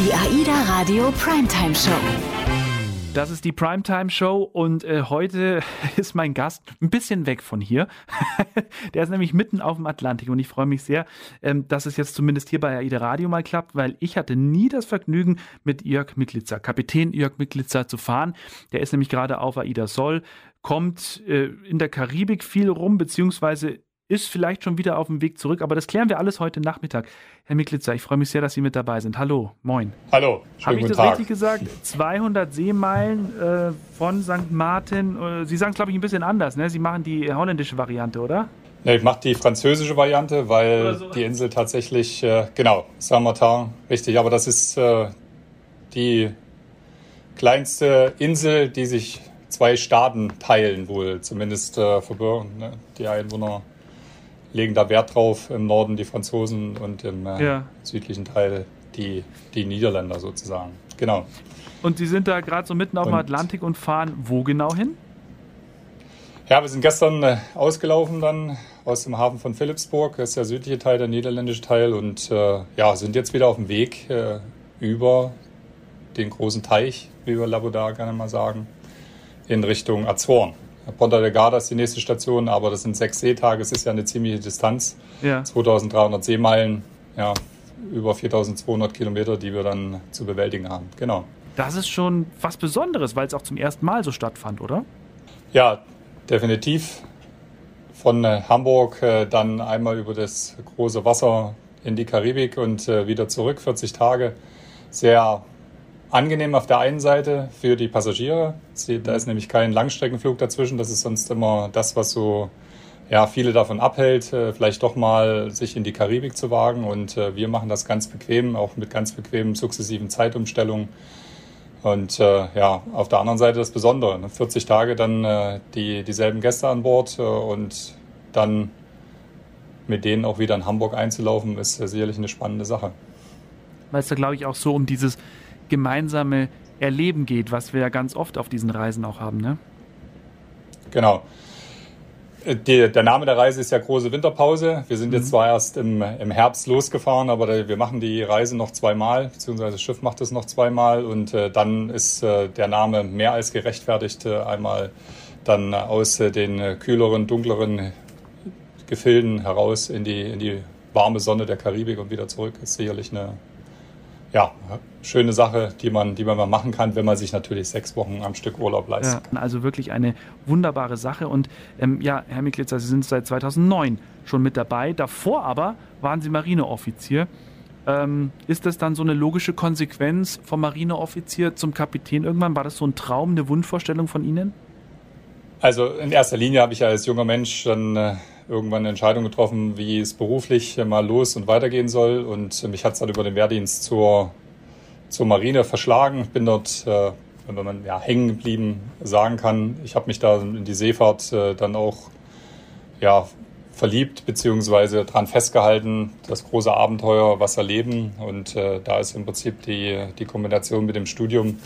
Die AIDA Radio Primetime Show. Das ist die Primetime Show und äh, heute ist mein Gast ein bisschen weg von hier. Der ist nämlich mitten auf dem Atlantik und ich freue mich sehr, ähm, dass es jetzt zumindest hier bei AIDA Radio mal klappt, weil ich hatte nie das Vergnügen, mit Jörg Miklitzer, Kapitän Jörg Miklitzer zu fahren. Der ist nämlich gerade auf AIDA Sol, kommt äh, in der Karibik viel rum, beziehungsweise ist vielleicht schon wieder auf dem Weg zurück, aber das klären wir alles heute Nachmittag. Herr Miklitzer, ich freue mich sehr, dass Sie mit dabei sind. Hallo, moin. Hallo, Habe ich das Tag. richtig gesagt? 200 Seemeilen äh, von St. Martin. Äh, Sie sagen es, glaube ich, ein bisschen anders. Ne? Sie machen die holländische Variante, oder? Ne, ich mache die französische Variante, weil so. die Insel tatsächlich, äh, genau, Saint-Martin, richtig, aber das ist äh, die kleinste Insel, die sich zwei Staaten teilen, wohl zumindest äh, verbürgen. Ne? Die Einwohner legen da Wert drauf im Norden die Franzosen und im äh, ja. südlichen Teil die, die Niederländer sozusagen. Genau. Und Sie sind da gerade so mitten auf dem Atlantik und fahren wo genau hin? Ja, wir sind gestern äh, ausgelaufen dann aus dem Hafen von Philipsburg, das ist der südliche Teil, der niederländische Teil und äh, ja, sind jetzt wieder auf dem Weg äh, über den großen Teich, wie wir Labodar gerne mal sagen, in Richtung Azoren. Ponta Delgada ist die nächste Station, aber das sind sechs Seetage, es ist ja eine ziemliche Distanz. Ja. 2300 Seemeilen, ja, über 4200 Kilometer, die wir dann zu bewältigen haben. Genau. Das ist schon was Besonderes, weil es auch zum ersten Mal so stattfand, oder? Ja, definitiv. Von äh, Hamburg äh, dann einmal über das große Wasser in die Karibik und äh, wieder zurück, 40 Tage. Sehr angenehm auf der einen Seite für die Passagiere. Da ist nämlich kein Langstreckenflug dazwischen. Das ist sonst immer das, was so ja, viele davon abhält, äh, vielleicht doch mal sich in die Karibik zu wagen. Und äh, wir machen das ganz bequem, auch mit ganz bequemen sukzessiven Zeitumstellungen. Und äh, ja, auf der anderen Seite das Besondere. Ne? 40 Tage dann die, dieselben Gäste an Bord und dann mit denen auch wieder in Hamburg einzulaufen, ist sicherlich eine spannende Sache. Weil es da, glaube ich, auch so um dieses gemeinsame Erleben geht, was wir ja ganz oft auf diesen Reisen auch haben, ne? Genau. Äh, die, der Name der Reise ist ja große Winterpause. Wir sind jetzt mhm. zwar erst im, im Herbst losgefahren, aber wir machen die Reise noch zweimal, beziehungsweise das Schiff macht es noch zweimal und äh, dann ist äh, der Name mehr als gerechtfertigt. Äh, einmal dann aus äh, den kühleren, dunkleren Gefilden heraus in die, in die warme Sonne der Karibik und wieder zurück. Ist sicherlich eine ja, schöne Sache, die man, die man mal machen kann, wenn man sich natürlich sechs Wochen am Stück Urlaub leistet. Ja, also wirklich eine wunderbare Sache. Und ähm, ja, Herr Miklitzer, Sie sind seit 2009 schon mit dabei. Davor aber waren Sie Marineoffizier. Ähm, ist das dann so eine logische Konsequenz vom Marineoffizier zum Kapitän irgendwann? War das so ein Traum, eine Wunschvorstellung von Ihnen? Also in erster Linie habe ich ja als junger Mensch dann äh, irgendwann eine Entscheidung getroffen, wie es beruflich mal los und weitergehen soll. Und mich hat es dann über den Wehrdienst zur, zur Marine verschlagen. Bin dort, äh, wenn man ja, hängen geblieben sagen kann. Ich habe mich da in die Seefahrt äh, dann auch ja, verliebt beziehungsweise dran festgehalten, das große Abenteuer, was erleben. Und äh, da ist im Prinzip die, die Kombination mit dem Studium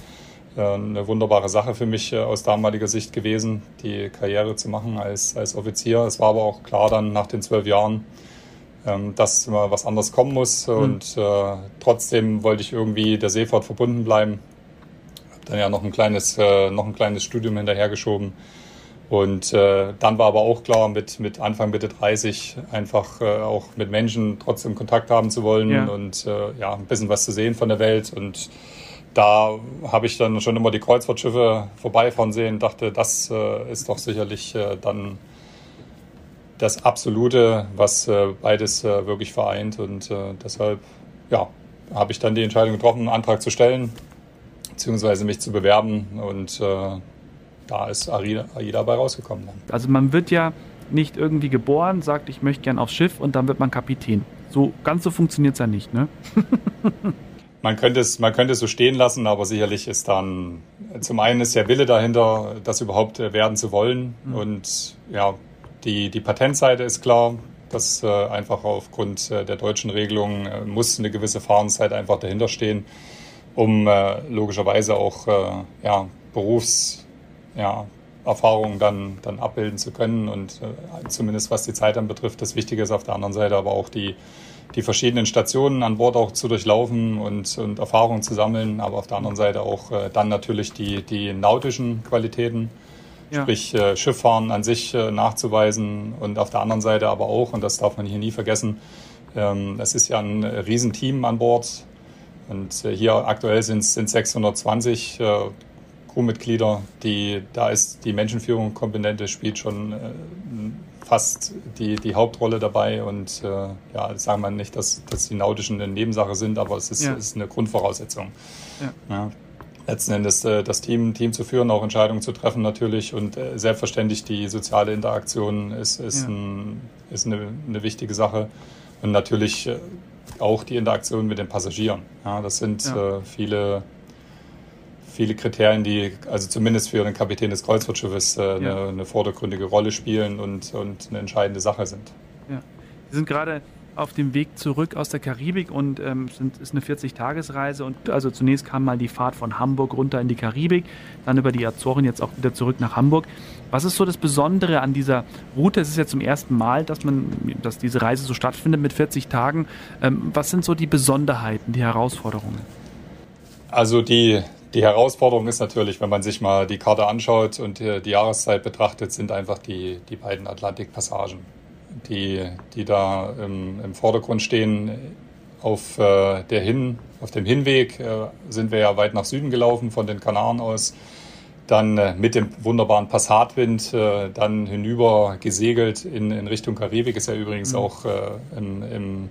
eine wunderbare Sache für mich äh, aus damaliger Sicht gewesen, die Karriere zu machen als, als Offizier. Es war aber auch klar dann nach den zwölf Jahren, ähm, dass immer was anderes kommen muss. Mhm. Und äh, trotzdem wollte ich irgendwie der Seefahrt verbunden bleiben. Hab dann ja noch ein kleines, äh, noch ein kleines Studium hinterhergeschoben. Und äh, dann war aber auch klar, mit, mit Anfang Mitte 30 einfach äh, auch mit Menschen trotzdem Kontakt haben zu wollen ja. und äh, ja, ein bisschen was zu sehen von der Welt und da habe ich dann schon immer die Kreuzfahrtschiffe vorbeifahren sehen, dachte, das äh, ist doch sicherlich äh, dann das Absolute, was äh, beides äh, wirklich vereint. Und äh, deshalb, ja, habe ich dann die Entscheidung getroffen, einen Antrag zu stellen, beziehungsweise mich zu bewerben. Und äh, da ist AIDA, AIDA dabei rausgekommen. Dann. Also man wird ja nicht irgendwie geboren, sagt, ich möchte gern aufs Schiff und dann wird man Kapitän. So ganz so funktioniert es ja nicht, ne? man könnte es, man könnte es so stehen lassen, aber sicherlich ist dann zum einen ist der Wille dahinter, das überhaupt äh, werden zu wollen. Mhm. Und ja, die, die Patentseite ist klar, dass äh, einfach aufgrund äh, der deutschen Regelung äh, muss eine gewisse Fahrenszeit einfach dahinter stehen, um äh, logischerweise auch äh, ja, Berufs, ja, Erfahrungen dann, dann abbilden zu können und zumindest was die Zeit dann betrifft. Das Wichtige ist auf der anderen Seite aber auch die, die verschiedenen Stationen an Bord auch zu durchlaufen und, und Erfahrungen zu sammeln, aber auf der anderen Seite auch äh, dann natürlich die, die nautischen Qualitäten, ja. sprich äh, Schifffahren an sich äh, nachzuweisen und auf der anderen Seite aber auch, und das darf man hier nie vergessen, ähm, es ist ja ein Riesenteam an Bord und äh, hier aktuell sind es 620 äh, Crewmitglieder, die, da ist die Menschenführung Komponente spielt schon äh, fast die, die Hauptrolle dabei. Und äh, ja, sagen wir nicht, dass, dass die Nautischen eine Nebensache sind, aber es ist, ja. ist eine Grundvoraussetzung. Ja. ja. Letzten Endes äh, das Team, Team zu führen, auch Entscheidungen zu treffen natürlich und äh, selbstverständlich die soziale Interaktion ist, ist, ein, ist eine, eine wichtige Sache. Und natürlich äh, auch die Interaktion mit den Passagieren. Ja, das sind äh, viele viele Kriterien, die also zumindest für den Kapitän des Kreuzfahrtschiffes äh, ja. eine, eine, vordergründige Rolle spielen und, und eine entscheidende Sache sind. Ja. Sie sind gerade auf dem Weg zurück aus der Karibik und ähm, sind, ist eine 40-Tagesreise. Und also zunächst kam mal die Fahrt von Hamburg runter in die Karibik, dann über die Azoren, jetzt auch wieder zurück nach Hamburg. Was ist so das Besondere an dieser Route? Es ist ja zum ersten Mal, dass man, dass diese Reise so stattfindet mit 40 Tagen. Ähm, was sind so die Besonderheiten, die Herausforderungen? Also die, die Herausforderung ist natürlich, wenn man sich mal die Karte anschaut und die, die Jahreszeit betrachtet, sind einfach die, die beiden Atlantikpassagen, die, die da im, im Vordergrund stehen. Auf, äh, der Hin, auf dem Hinweg äh, sind wir ja weit nach Süden gelaufen, von den Kanaren aus. Dann äh, mit dem wunderbaren Passatwind, äh, dann hinüber gesegelt in, in Richtung Karibik, ist ja übrigens mhm. auch äh, im, im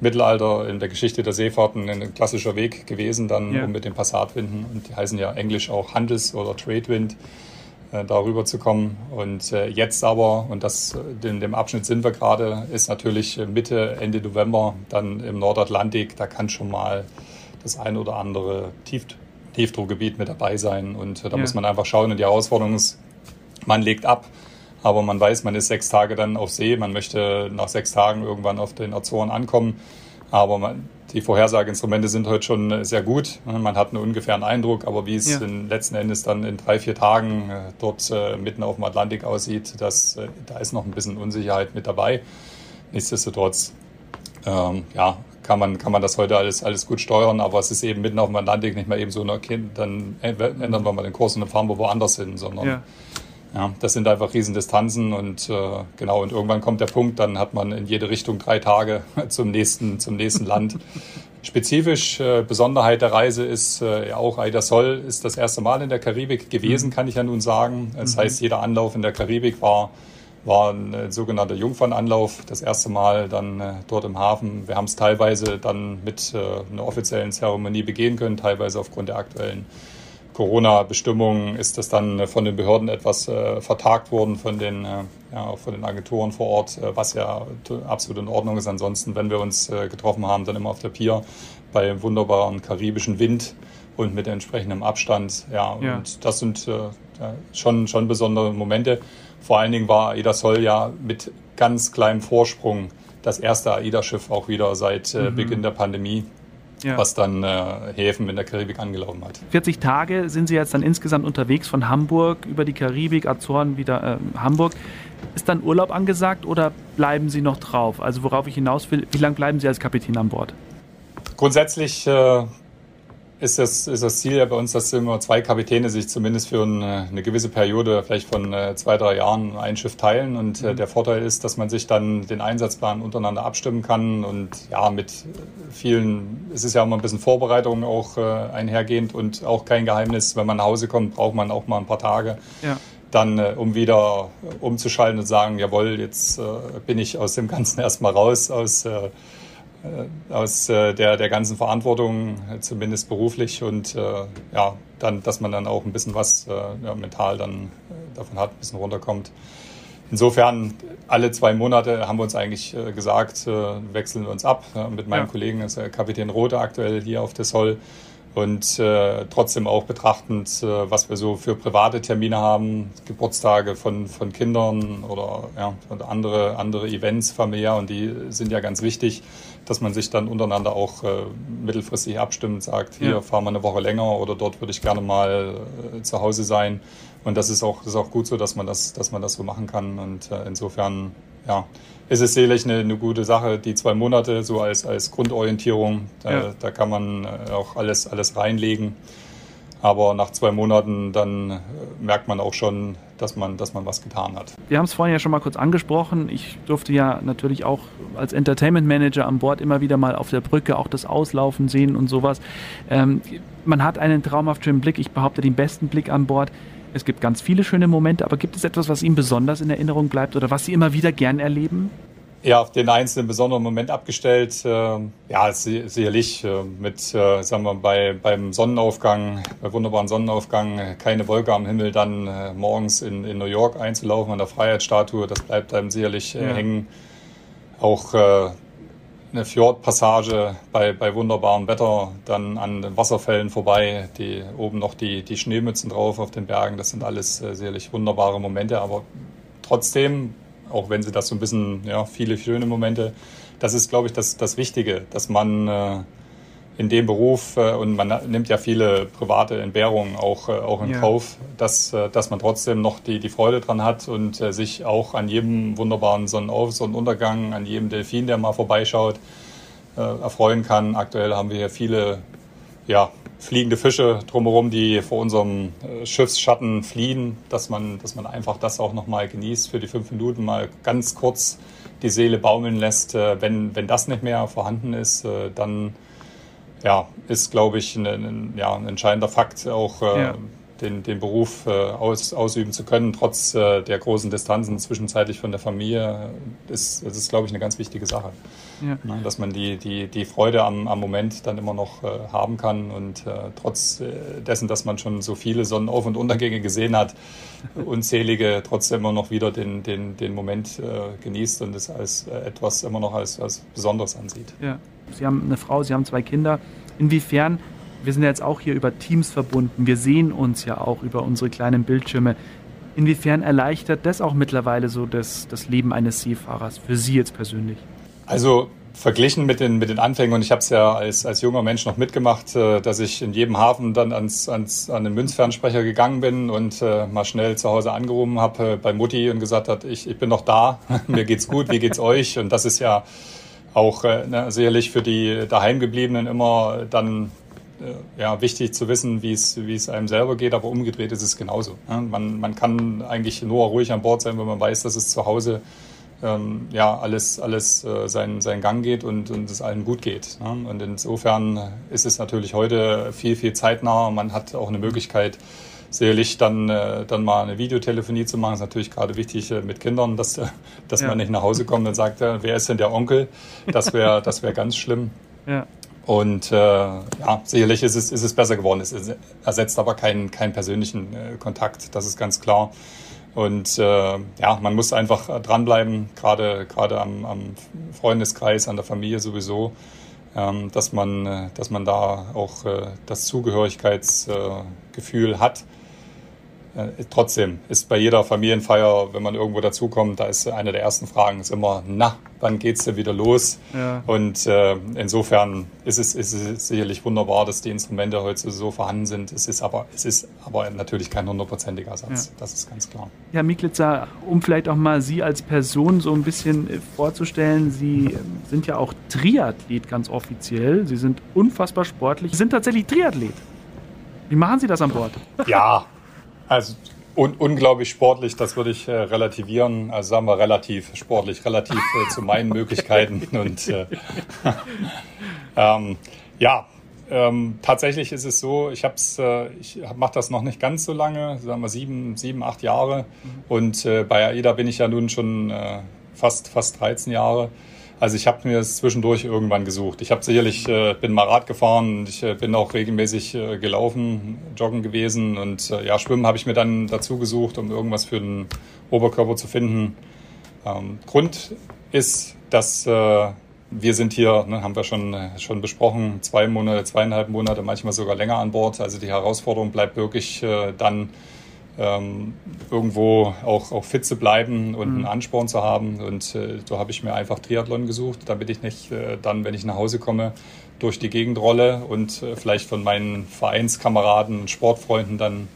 Mittelalter in der Geschichte der Seefahrten ein klassischer Weg gewesen, dann ja. um mit den Passatwinden, und die heißen ja englisch auch Handels- oder Tradewind, äh, darüber zu kommen. Und äh, jetzt aber, und das in dem Abschnitt sind wir gerade, ist natürlich Mitte, Ende November, dann im Nordatlantik, da kann schon mal das ein oder andere Tief Tiefdruckgebiet mit dabei sein. Und äh, da ja. muss man einfach schauen. Und die Herausforderung ist, man legt ab, aber man weiß, man ist sechs Tage dann auf See, man möchte nach sechs Tagen irgendwann auf den Azoren ankommen. Aber man, die Vorhersageinstrumente sind heute schon sehr gut. Man hat einen ungefähren Eindruck, aber wie es ja. letzten Endes dann in drei, vier Tagen äh, dort äh, mitten auf dem Atlantik aussieht, das, äh, da ist noch ein bisschen Unsicherheit mit dabei. Nichtsdestotrotz, ähm, ja, kann man, kann man das heute alles, alles gut steuern, aber es ist eben mitten auf dem Atlantik nicht mehr eben so, okay, dann ändern wir mal den Kurs und dann fahren wir woanders hin, sondern ja. Ja, das sind einfach Riesendistanzen und äh, genau, und irgendwann kommt der Punkt, dann hat man in jede Richtung drei Tage zum nächsten, zum nächsten Land. Spezifisch äh, Besonderheit der Reise ist äh, auch Aida Sol ist das erste Mal in der Karibik gewesen, mhm. kann ich ja nun sagen. Das mhm. heißt, jeder Anlauf in der Karibik war, war ein äh, sogenannter Jungfernanlauf. Das erste Mal dann äh, dort im Hafen. Wir haben es teilweise dann mit äh, einer offiziellen Zeremonie begehen können, teilweise aufgrund der aktuellen Corona-Bestimmungen ist das dann von den Behörden etwas äh, vertagt worden, von den, äh, ja, von den Agenturen vor Ort, äh, was ja absolut in Ordnung ist. Ansonsten, wenn wir uns äh, getroffen haben, dann immer auf der Pier bei wunderbaren karibischen Wind und mit entsprechendem Abstand. Ja, ja. und das sind äh, schon, schon besondere Momente. Vor allen Dingen war AIDA Sol ja mit ganz kleinem Vorsprung das erste AIDA-Schiff auch wieder seit äh, mhm. Beginn der Pandemie ja. was dann äh, Häfen in der Karibik angelaufen hat. 40 Tage sind Sie jetzt dann insgesamt unterwegs von Hamburg über die Karibik, Azoren, wieder äh, Hamburg. Ist dann Urlaub angesagt oder bleiben Sie noch drauf? Also worauf ich hinaus will, wie lange bleiben Sie als Kapitän an Bord? Grundsätzlich äh, ist das, ist das Ziel ja bei uns, dass immer zwei Kapitäne sich zumindest für eine, eine gewisse Periode, vielleicht von äh, zwei, drei Jahren, ein Schiff teilen. Und äh, mhm. der Vorteil ist, dass man sich dann den Einsatzplan untereinander abstimmen kann. Und ja, mit vielen, es ist ja immer ein bisschen Vorbereitung auch äh, einhergehend und auch kein Geheimnis, wenn man nach Hause kommt, braucht man auch mal ein paar Tage. Ja. Dann, äh, um wieder umzuschalten und sagen, jawohl, jetzt äh, bin ich aus dem Ganzen erstmal raus, aus äh, äh, aus äh, der, der ganzen Verantwortung, zumindest beruflich und äh, ja, dann, dass man dann auch ein bisschen was ja, mental dann davon hat, ein bisschen runterkommt. Insofern, alle zwei Monate haben wir uns eigentlich gesagt, wechseln wir uns ab. Mit meinem ja. Kollegen, ist Kapitän Rote aktuell hier auf der Soll und äh, trotzdem auch betrachtend, äh, was wir so für private Termine haben, Geburtstage von, von Kindern oder ja, andere, andere Events familiär und die sind ja ganz wichtig, dass man sich dann untereinander auch äh, mittelfristig abstimmt, sagt, hier ja. fahren wir eine Woche länger oder dort würde ich gerne mal äh, zu Hause sein Und das ist auch, das ist auch gut so, dass man das, dass man das so machen kann. Und äh, insofern, ja, ist es sicherlich eine, eine gute Sache. Die zwei Monate so als, als Grundorientierung, da, ja. da kann man äh, auch alles, alles reinlegen. Aber nach zwei Monaten dann äh, merkt man auch schon, dass man, dass man was getan hat. Wir haben es vorhin ja schon mal kurz angesprochen. Ich durfte ja natürlich auch als Entertainment Manager an Bord immer wieder mal auf der Brücke auch das Auslaufen sehen und sowas. Ähm, man hat einen traumhaft schönen Blick. Ich behaupte den besten Blick an Bord. Es gibt ganz viele schöne Momente, aber gibt es etwas, was Ihnen besonders in Erinnerung bleibt oder was Sie immer wieder gern erleben? Ja, auf den einzelnen besonderen Moment abgestellt. Äh, ja, sicherlich äh, mit, äh, sagen wir, bei, beim Sonnenaufgang, bei wunderbaren Sonnenaufgang, keine Wolke am Himmel, dann äh, morgens in, in New York einzulaufen an der Freiheitsstatue, das bleibt einem sicherlich ja. hängen. Auch eine Fjordpassage bei, bei wunderbarem Wetter, dann an den Wasserfällen vorbei, die oben noch die, die Schneemützen drauf auf den Bergen. Das sind alles äh, sicherlich wunderbare Momente, aber trotzdem, auch wenn sie das so ein bisschen, ja, viele schöne Momente, das ist, glaube ich, das, das Wichtige, dass man äh, in dem Beruf, äh, und man nimmt ja viele private Entbehrungen auch, äh, auch in ja. Kauf, dass, äh, dass man trotzdem noch die, die Freude dran hat und sich auch an jedem wunderbaren Sonnenauf-, Sonnenuntergang, an jedem Delfin, der mal vorbeischaut, erfreuen kann. Aktuell haben wir hier viele ja, fliegende Fische drumherum, die vor unserem Schiffsschatten fliehen, dass man, dass man einfach das auch nochmal genießt für die fünf Minuten, mal ganz kurz die Seele baumeln lässt. Wenn, wenn das nicht mehr vorhanden ist, dann ja, ist, glaube ich, ein, ein, ja, ein entscheidender Fakt, auch äh, ja. Den, den Beruf äh, aus, ausüben zu können, trotz äh, der großen Distanzen zwischenzeitlich von der Familie. Ist, das ist, glaube ich, eine ganz wichtige Sache. Ja. Ne, dass man die, die, die Freude am, am Moment dann immer noch äh, haben kann und äh, trotz äh, dessen, dass man schon so viele Sonnenauf- und Untergänge gesehen hat, unzählige trotzdem immer noch wieder den, den, den Moment äh, genießt und es als etwas immer noch als, als Besonderes ansieht. Ja. Sie haben eine Frau, Sie haben zwei Kinder. Inwiefern, wir sind ja jetzt auch hier über Teams verbunden, wir sehen uns ja auch über unsere kleinen Bildschirme. Inwiefern erleichtert das auch mittlerweile so das, das Leben eines Seefahrers für Sie jetzt persönlich? Also verglichen mit den, mit den Anfängen, und ich habe es ja als, als junger Mensch noch mitgemacht, äh, dass ich in jedem Hafen dann ans, ans, an den Münzfernsprecher gegangen bin und äh, mal schnell zu Hause angerufen habe äh, bei Mutti und gesagt hat, ich, ich bin noch da, mir geht's gut, wie geht's euch? Und das ist ja auch ne, sicherlich für die Daheimgebliebenen immer dann ja, wichtig zu wissen, wie es, wie es einem selber geht, aber umgedreht ist es genauso. Ne? Man, man kann eigentlich nur ruhig an Bord sein, wenn man weiß, dass es zu Hause ähm, ja, alles, alles äh, seinen, seinen Gang geht und, und es allen gut geht. Ne? Und insofern ist es natürlich heute viel, viel zeitnah. Man hat auch eine Möglichkeit, sicherlich dann, äh, dann mal eine Videotelefonie zu machen, ist natürlich gerade wichtig äh, mit Kindern, dass, äh, dass ja. man nicht nach Hause kommt und sagt, äh, wer ist denn der Onkel? Das wäre das wär ganz schlimm. Ja. Und äh, ja, sicherlich ist es, ist es besser geworden. Es ersetzt aber keinen, keinen persönlichen äh, Kontakt, das ist ganz klar. Und äh, ja, man muss einfach dranbleiben, gerade gerade am, am Freundeskreis, an der Familie sowieso, ähm, dass man äh, dass man da auch äh, das Zugehörigkeitsgefühl hat äh, trotzdem ist bei jeder Familienfeier, wenn man irgendwo dazukommt, da ist eine der ersten Fragen ist immer, na, wann geht's denn wieder los? Ja. Und äh, insofern ist es, ist es sicherlich wunderbar, dass die Instrumente heute so vorhanden sind. Es ist aber, es ist aber natürlich kein hundertprozentiger Satz. Ja. Das ist ganz klar. Ja, Miklitzer, um vielleicht auch mal Sie als Person so ein bisschen äh, vorzustellen, Sie ähm, sind ja auch Triathlet ganz offiziell. Sie sind unfassbar sportlich. Sie sind tatsächlich Triathlet. Wie machen Sie das an Bord? Ja, also un unglaublich sportlich, das würde ich äh, relativieren. Also sagen wir relativ sportlich, relativ äh, zu meinen Möglichkeiten. Und äh, ähm, ja, ähm, tatsächlich ist es so, ich hab's, äh, ich mache das noch nicht ganz so lange, sagen wir sieben, sieben, acht Jahre. Mhm. Und äh, bei AIDA bin ich ja nun schon äh, fast, fast 13 Jahre. Also ich habe mir es zwischendurch irgendwann gesucht. Ich habe sicherlich, äh, bin mal Rad gefahren und ich äh, bin auch regelmäßig äh, gelaufen, joggen gewesen und äh, ja, Schwimmen habe ich mir dann dazu gesucht, um irgendwas für den Oberkörper zu finden. Ähm, Grund ist, dass äh, wir sind hier, ne, haben wir schon, äh, schon besprochen, zwei Monate, zweieinhalb Monate, manchmal sogar länger an Bord. Also die Herausforderung bleibt wirklich äh, dann ähm, irgendwo auch, auch fit zu bleiben und mhm. einen Ansporn zu haben. Und äh, so habe ich mir einfach Triathlon gesucht, damit ich nicht äh, dann, wenn ich nach Hause komme, durch die Gegend rolle und äh, vielleicht von meinen Vereinskameraden und Sportfreunden dann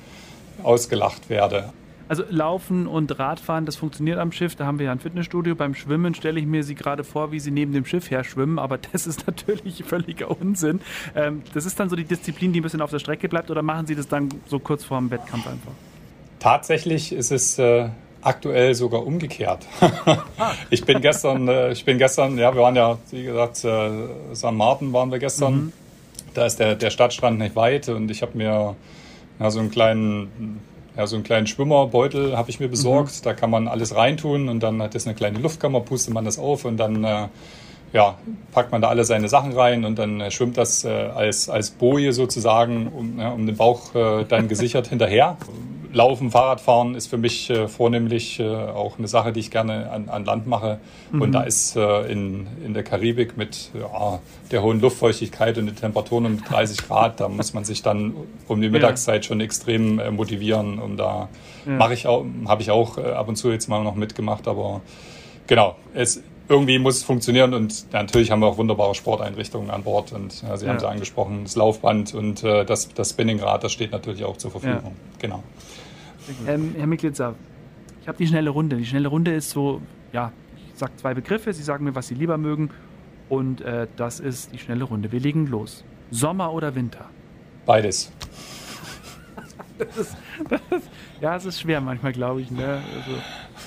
ausgelacht werde. Also Laufen und Radfahren, das funktioniert am Schiff. Da haben wir ja ein Fitnessstudio. Beim Schwimmen stelle ich mir Sie gerade vor, wie Sie neben dem Schiff her schwimmen. Aber das ist natürlich völliger Unsinn. Ähm, das ist dann so die Disziplin, die ein bisschen auf der Strecke bleibt. Oder machen Sie das dann so kurz vor dem Wettkampf einfach? Tatsächlich ist es äh, aktuell sogar umgekehrt. ich bin gestern, äh, ich bin gestern, ja, wir waren ja, wie gesagt, äh, St. Martin waren wir gestern. Mhm. Da ist der, der Stadtstrand nicht weit und ich habe mir ja, so einen kleinen ja, so einen kleinen Schwimmerbeutel habe ich mir besorgt. Mhm. Da kann man alles reintun und dann hat das eine kleine Luftkammer, pustet man das auf und dann äh, ja, packt man da alle seine Sachen rein und dann äh, schwimmt das äh, als, als Boje sozusagen um, ja, um den Bauch äh, dann gesichert hinterher. Laufen, Fahrradfahren ist für mich äh, vornehmlich äh, auch eine Sache, die ich gerne an, an Land mache. Mhm. Und da ist äh, in, in der Karibik mit ja, der hohen Luftfeuchtigkeit und den Temperaturen um 30 Grad, da muss man sich dann um die Mittagszeit ja. schon extrem äh, motivieren. Und da ja. mache ich auch, habe ich auch äh, ab und zu jetzt mal noch mitgemacht, aber genau, es irgendwie muss es funktionieren und natürlich haben wir auch wunderbare Sporteinrichtungen an Bord und ja, Sie haben sie angesprochen, das Laufband und äh, das, das Spinningrad, das steht natürlich auch zur Verfügung. Genau. Ähm, Herr Miklitzer, ich habe die schnelle Runde. Die schnelle Runde ist so, ja, ich sage zwei Begriffe, Sie sagen mir, was Sie lieber mögen. Und äh, das ist die schnelle Runde. Wir legen los. Sommer oder Winter? Beides. das ist, das ist, ja, es ist schwer manchmal, glaube ich. Ne? Also,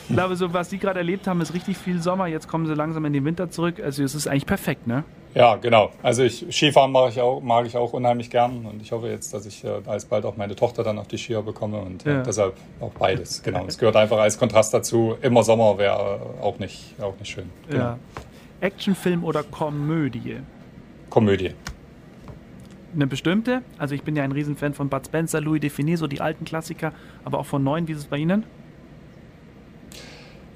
ich glaube, so was Sie gerade erlebt haben, ist richtig viel Sommer. Jetzt kommen Sie langsam in den Winter zurück. Also es ist eigentlich perfekt, ne? Ja, genau. Also ich, Skifahren mag ich, auch, mag ich auch unheimlich gern und ich hoffe jetzt, dass ich äh, alsbald auch meine Tochter dann auf die Skier bekomme und äh, ja. deshalb auch beides. Genau. Es gehört einfach als Kontrast dazu. Immer Sommer wäre auch nicht, auch nicht schön. Genau. Ja. Actionfilm oder Komödie? Komödie. Eine bestimmte? Also ich bin ja ein Riesenfan von Bud Spencer, Louis Define, so die alten Klassiker, aber auch von neuen. Wie ist es bei Ihnen?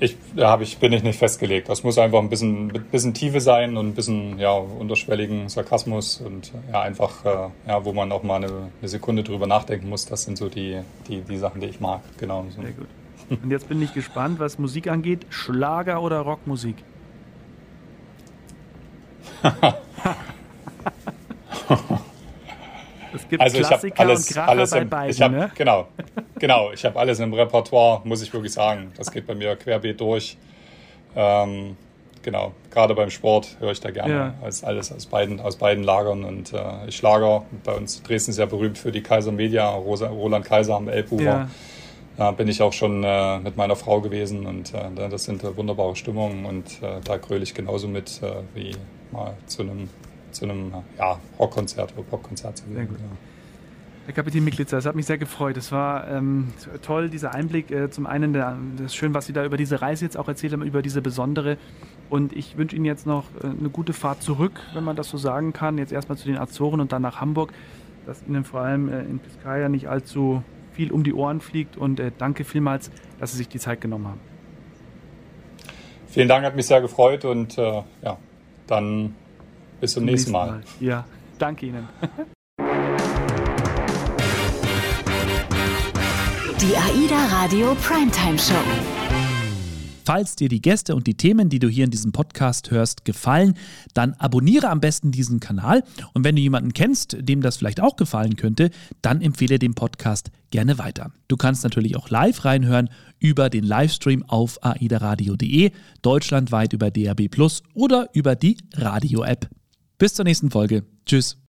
Ich, da ich, bin ich nicht festgelegt. Das muss einfach ein bisschen, bisschen Tiefe sein und ein bisschen ja, unterschwelligen Sarkasmus und ja, einfach, äh, ja, wo man auch mal eine, eine, Sekunde drüber nachdenken muss. Das sind so die, die, die Sachen, die ich mag. Genau. So. Sehr gut. Und jetzt bin ich gespannt, was Musik angeht. Schlager oder Rockmusik? Es gibt also Klassiker alles, und Kracher alles im, bei beiden, hab, ne? Genau, genau. Ich habe alles im Repertoire, muss ich wirklich sagen. Das geht bei mir querbeet durch. Ähm, genau, gerade beim Sport höre ich da gerne ja. als alles aus beiden, aus beiden Lagern. Und äh, ich Schlager, bei uns Dresden sehr berühmt für die Kaiser Media, Rosa, Roland Kaiser am Elbufer. Ja. Da bin ich auch schon äh, mit meiner Frau gewesen und äh, das sind äh, wunderbare Stimmungen und äh, da gröle ich genauso mit äh, wie mal zu einem zu einem ja, Rockkonzert oder Popkonzert zu gehen. Ja. Herr Kapitän Miklitzer, es hat mich sehr gefreut. Es war ähm, toll, dieser Einblick. Äh, zum einen, der, das ist schön, was Sie da über diese Reise jetzt auch erzählt haben, über diese besondere. Und ich wünsche Ihnen jetzt noch äh, eine gute Fahrt zurück, wenn man das so sagen kann. Jetzt erstmal zu den Azoren und dann nach Hamburg. Dass Ihnen vor allem äh, in Piscaya nicht allzu viel um die Ohren fliegt. Und äh, danke vielmals, dass Sie sich die Zeit genommen haben. Vielen Dank, hat mich sehr gefreut. Und äh, ja, dann bis zum, nächsten Mal. Mal. Ja, danke Ihnen. Die AIDA Radio Primetime Show. Falls dir die Gäste und die Themen, die du hier in diesem Podcast hörst, gefallen, dann abonniere am besten diesen Kanal. Und wenn du jemanden kennst, dem das vielleicht auch gefallen könnte, dann empfehle den Podcast gerne weiter. Du kannst natürlich auch live reinhören über den Livestream auf aidaradio.de, deutschlandweit über DAB Plus oder über die Radio-App. Bis zur nächsten Folge. Tschüss.